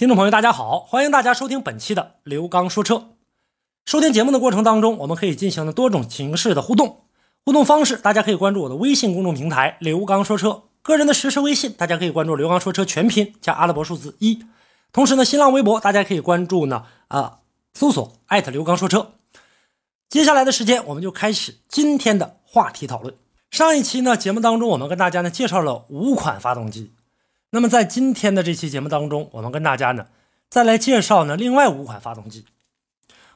听众朋友，大家好，欢迎大家收听本期的刘刚说车。收听节目的过程当中，我们可以进行多种形式的互动。互动方式，大家可以关注我的微信公众平台“刘刚说车”，个人的实时微信，大家可以关注“刘刚说车”全拼加阿拉伯数字一。同时呢，新浪微博大家可以关注呢，啊，搜索艾特刘刚说车。接下来的时间，我们就开始今天的话题讨论。上一期呢，节目当中我们跟大家呢介绍了五款发动机。那么在今天的这期节目当中，我们跟大家呢再来介绍呢另外五款发动机。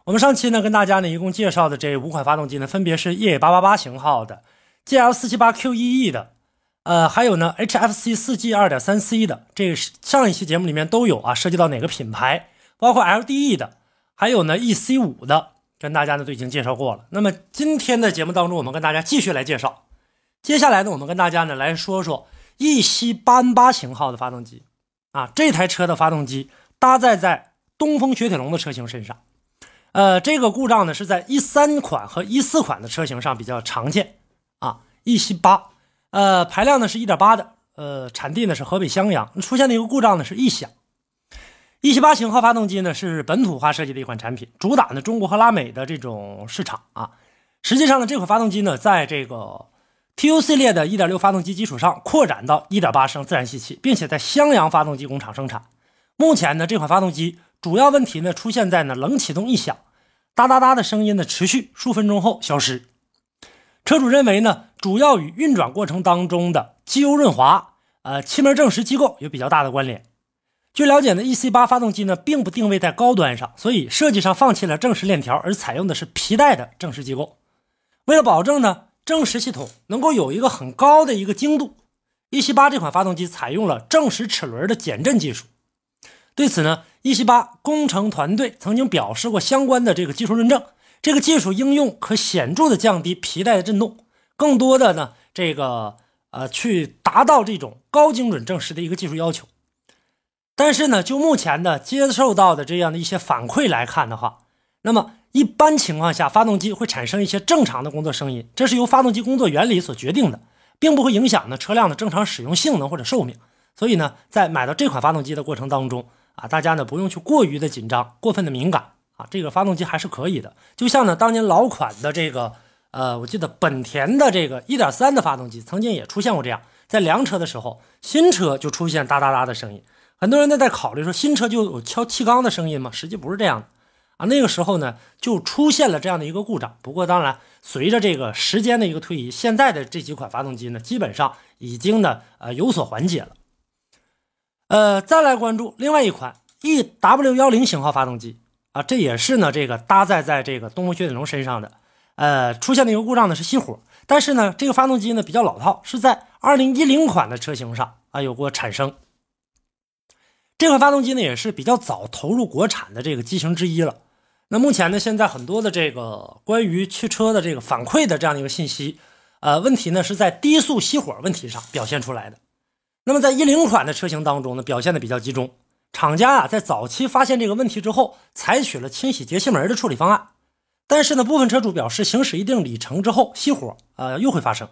我们上期呢跟大家呢一共介绍的这五款发动机呢，分别是越野888型号的、GL 478 QEE 的，呃，还有呢 HFC 4G 2.3C 的。这个上一期节目里面都有啊，涉及到哪个品牌，包括 LDE 的，还有呢 EC5 的，跟大家呢都已经介绍过了。那么今天的节目当中，我们跟大家继续来介绍。接下来呢，我们跟大家呢来说说。一七八 N 八型号的发动机，啊，这台车的发动机搭载在东风雪铁龙的车型身上，呃，这个故障呢是在一三款和一四款的车型上比较常见，啊，一七八，呃，排量呢是一点八的，呃，产地呢是河北襄阳，出现的一个故障呢是异响。一七八型号发动机呢是本土化设计的一款产品，主打呢中国和拉美的这种市场啊，实际上呢这款发动机呢在这个。TU 系列的1.6发动机基础上扩展到1.8升自然吸气，并且在襄阳发动机工厂生产。目前呢，这款发动机主要问题呢出现在呢冷启动异响，哒哒哒的声音呢持续数分钟后消失。车主认为呢，主要与运转过程当中的机油润滑、呃气门正时机构有比较大的关联。据了解呢，EC8 发动机呢并不定位在高端上，所以设计上放弃了正时链条，而采用的是皮带的正时机构。为了保证呢。正时系统能够有一个很高的一个精度，一七八这款发动机采用了正时齿轮的减震技术。对此呢，一七八工程团队曾经表示过相关的这个技术论证，这个技术应用可显著的降低皮带的震动，更多的呢，这个呃去达到这种高精准正时的一个技术要求。但是呢，就目前的接受到的这样的一些反馈来看的话，那么。一般情况下，发动机会产生一些正常的工作声音，这是由发动机工作原理所决定的，并不会影响呢车辆的正常使用性能或者寿命。所以呢，在买到这款发动机的过程当中啊，大家呢不用去过于的紧张、过分的敏感啊，这个发动机还是可以的。就像呢当年老款的这个呃，我记得本田的这个1.3的发动机曾经也出现过这样，在凉车的时候，新车就出现哒哒哒的声音。很多人都在考虑说，新车就有敲气缸的声音吗？实际不是这样的。那个时候呢，就出现了这样的一个故障。不过，当然，随着这个时间的一个推移，现在的这几款发动机呢，基本上已经呢，呃，有所缓解了。呃，再来关注另外一款 EW 幺零型号发动机啊，这也是呢，这个搭载在这个东风雪铁龙身上的。呃，出现的一个故障呢是熄火，但是呢，这个发动机呢比较老套，是在二零一零款的车型上啊有过产生。这款发动机呢也是比较早投入国产的这个机型之一了。那目前呢，现在很多的这个关于汽车的这个反馈的这样的一个信息，呃，问题呢是在低速熄火问题上表现出来的。那么在一零款的车型当中呢，表现的比较集中。厂家啊，在早期发现这个问题之后，采取了清洗节气门的处理方案。但是呢，部分车主表示，行驶一定里程之后熄火，呃，又会发生。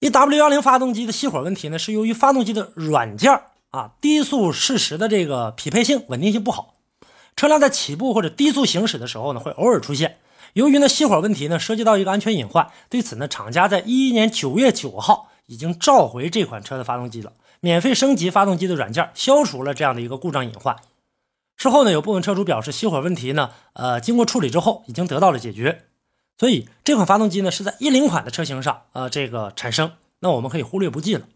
一 W 幺零发动机的熄火问题呢，是由于发动机的软件啊，低速适时的这个匹配性、稳定性不好。车辆在起步或者低速行驶的时候呢，会偶尔出现。由于呢熄火问题呢，涉及到一个安全隐患，对此呢，厂家在一一年九月九号已经召回这款车的发动机了，免费升级发动机的软件，消除了这样的一个故障隐患。事后呢，有部分车主表示，熄火问题呢，呃，经过处理之后已经得到了解决。所以这款发动机呢，是在一零款的车型上，呃，这个产生，那我们可以忽略不计了。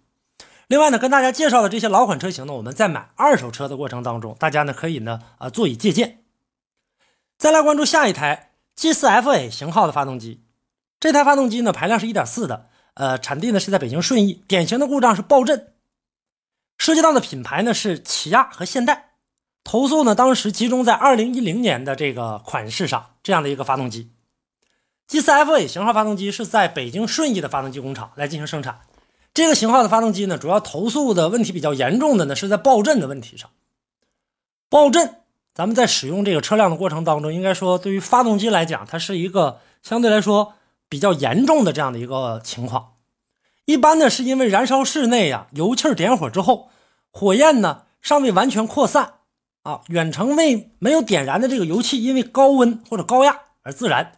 另外呢，跟大家介绍的这些老款车型呢，我们在买二手车的过程当中，大家呢可以呢啊做以借鉴。再来关注下一台 G4FA 型号的发动机，这台发动机呢排量是一点四的，呃，产地呢是在北京顺义，典型的故障是爆震，涉及到的品牌呢是起亚和现代，投诉呢当时集中在二零一零年的这个款式上，这样的一个发动机，G4FA 型号发动机是在北京顺义的发动机工厂来进行生产。这个型号的发动机呢，主要投诉的问题比较严重的呢，是在爆震的问题上。爆震，咱们在使用这个车辆的过程当中，应该说对于发动机来讲，它是一个相对来说比较严重的这样的一个情况。一般呢，是因为燃烧室内啊油气点火之后，火焰呢尚未完全扩散啊，远程未没有点燃的这个油气，因为高温或者高压而自燃，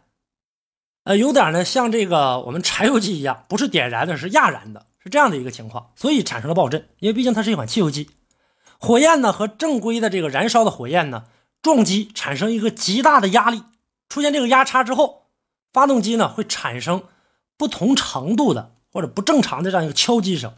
呃，有点呢像这个我们柴油机一样，不是点燃的，是压燃的，这样的一个情况，所以产生了爆震。因为毕竟它是一款汽油机，火焰呢和正规的这个燃烧的火焰呢撞击，产生一个极大的压力，出现这个压差之后，发动机呢会产生不同程度的或者不正常的这样一个敲击声。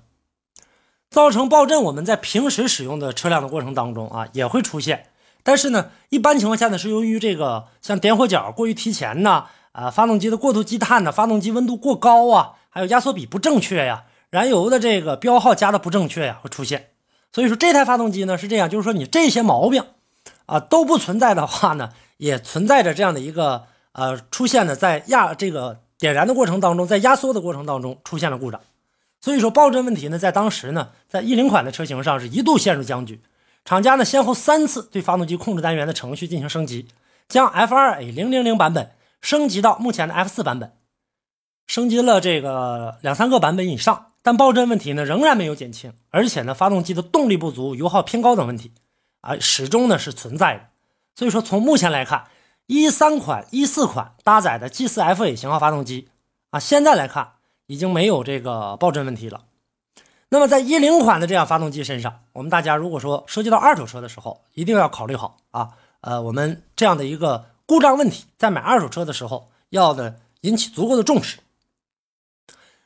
造成爆震，我们在平时使用的车辆的过程当中啊，也会出现。但是呢，一般情况下呢，是由于这个像点火角过于提前呐，啊，发动机的过度积碳呢，发动机温度过高啊，还有压缩比不正确呀，燃油的这个标号加的不正确呀，会出现。所以说这台发动机呢是这样，就是说你这些毛病啊都不存在的话呢，也存在着这样的一个呃出现的在压这个点燃的过程当中，在压缩的过程当中出现了故障。所以说爆震问题呢，在当时呢，在一零款的车型上是一度陷入僵局，厂家呢先后三次对发动机控制单元的程序进行升级，将 F2A 零零零版本升级到目前的 F4 版本，升级了这个两三个版本以上，但爆震问题呢仍然没有减轻，而且呢发动机的动力不足、油耗偏高等问题啊始终呢是存在的。所以说从目前来看，一三款、一四款搭载的 G4FA 型号发动机啊，现在来看。已经没有这个爆震问题了。那么在一零款的这样发动机身上，我们大家如果说涉及到二手车的时候，一定要考虑好啊。呃，我们这样的一个故障问题，在买二手车的时候要的引起足够的重视。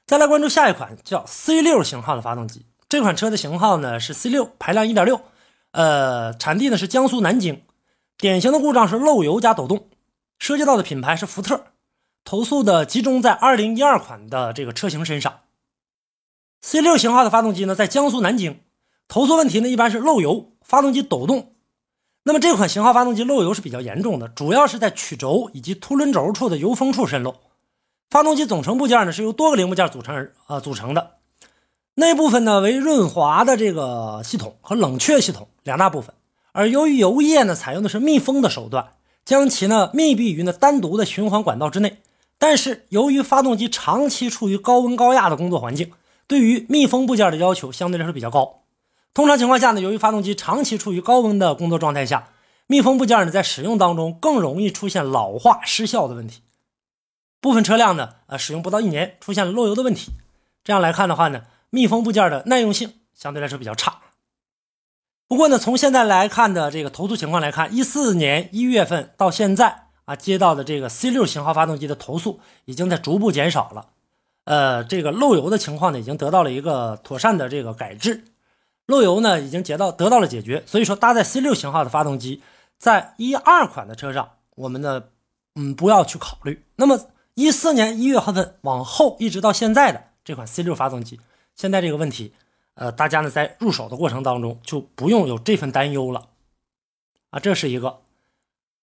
再来关注下一款叫 C 六型号的发动机，这款车的型号呢是 C 六，排量一点六，呃，产地呢是江苏南京，典型的故障是漏油加抖动，涉及到的品牌是福特。投诉的集中在二零一二款的这个车型身上，C 六型号的发动机呢，在江苏南京投诉问题呢，一般是漏油、发动机抖动。那么这款型号发动机漏油是比较严重的，主要是在曲轴以及凸轮轴处的油封处渗漏。发动机总成部件呢是由多个零部件组成呃组成的，内部分呢为润滑的这个系统和冷却系统两大部分，而由于油液呢采用的是密封的手段，将其呢密闭于呢单独的循环管道之内。但是，由于发动机长期处于高温高压的工作环境，对于密封部件的要求相对来说比较高。通常情况下呢，由于发动机长期处于高温的工作状态下，密封部件呢在使用当中更容易出现老化失效的问题。部分车辆呢，呃，使用不到一年出现了漏油的问题。这样来看的话呢，密封部件的耐用性相对来说比较差。不过呢，从现在来看的这个投诉情况来看，一四年一月份到现在。啊，接到的这个 C 六型号发动机的投诉已经在逐步减少了，呃，这个漏油的情况呢，已经得到了一个妥善的这个改制，漏油呢已经得到得到了解决。所以说，搭载 C 六型号的发动机，在一二款的车上，我们呢，嗯，不要去考虑。那么一四年一月份往后一直到现在的这款 C 六发动机，现在这个问题，呃，大家呢在入手的过程当中就不用有这份担忧了，啊，这是一个。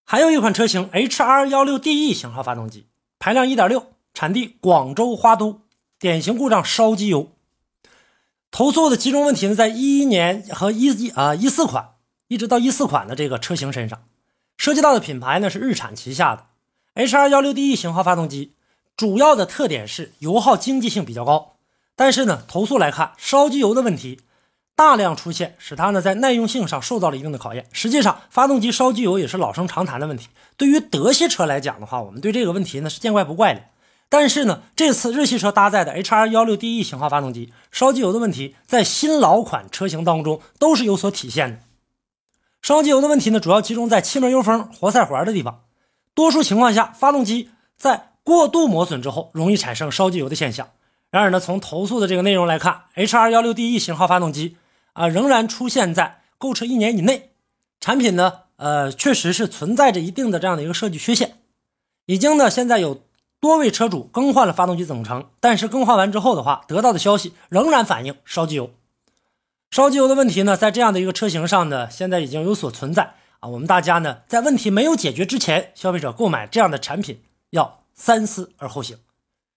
还有一款车型 HR16DE 型号发动机，排量1.6，产地广州花都，典型故障烧机油。投诉的集中问题呢，在一一年和一一啊一四款，一直到一四款的这个车型身上，涉及到的品牌呢是日产旗下的 HR16DE 型号发动机，主要的特点是油耗经济性比较高，但是呢，投诉来看烧机油的问题。大量出现，使它呢在耐用性上受到了一定的考验。实际上，发动机烧机油也是老生常谈的问题。对于德系车来讲的话，我们对这个问题呢是见怪不怪的。但是呢，这次日系车搭载的 HR16DE 型号发动机烧机油的问题，在新老款车型当中都是有所体现的。烧机油的问题呢，主要集中在气门油封、活塞环的地方。多数情况下，发动机在过度磨损之后，容易产生烧机油的现象。然而呢，从投诉的这个内容来看，HR16DE 型号发动机。啊，仍然出现在购车一年以内，产品呢，呃，确实是存在着一定的这样的一个设计缺陷。已经呢，现在有多位车主更换了发动机总成，但是更换完之后的话，得到的消息仍然反映烧机油。烧机油的问题呢，在这样的一个车型上呢，现在已经有所存在啊。我们大家呢，在问题没有解决之前，消费者购买这样的产品要三思而后行。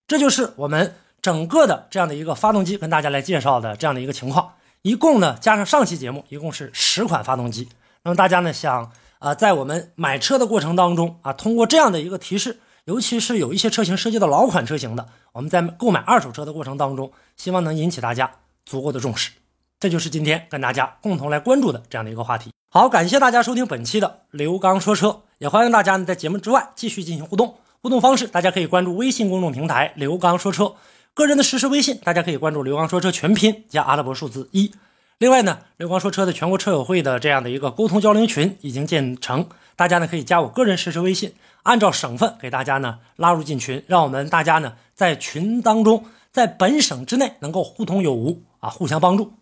这就是我们整个的这样的一个发动机跟大家来介绍的这样的一个情况。一共呢，加上上期节目，一共是十款发动机。那么大家呢，想啊，在我们买车的过程当中啊，通过这样的一个提示，尤其是有一些车型涉及到老款车型的，我们在购买二手车的过程当中，希望能引起大家足够的重视。这就是今天跟大家共同来关注的这样的一个话题。好。感谢大家收听本期的刘刚说车，也欢迎大家呢在节目之外继续进行互动。互动方式，大家可以关注微信公众平台“刘刚说车”，个人的实时微信，大家可以关注“刘刚说车”全拼加阿拉伯数字一。另外呢，刘刚说车的全国车友会的这样的一个沟通交流群已经建成，大家呢可以加我个人实时微信，按照省份给大家呢拉入进群，让我们大家呢在群当中，在本省之内能够互通有无啊，互相帮助。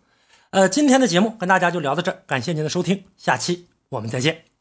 呃，今天的节目跟大家就聊到这儿，感谢您的收听，下期我们再见。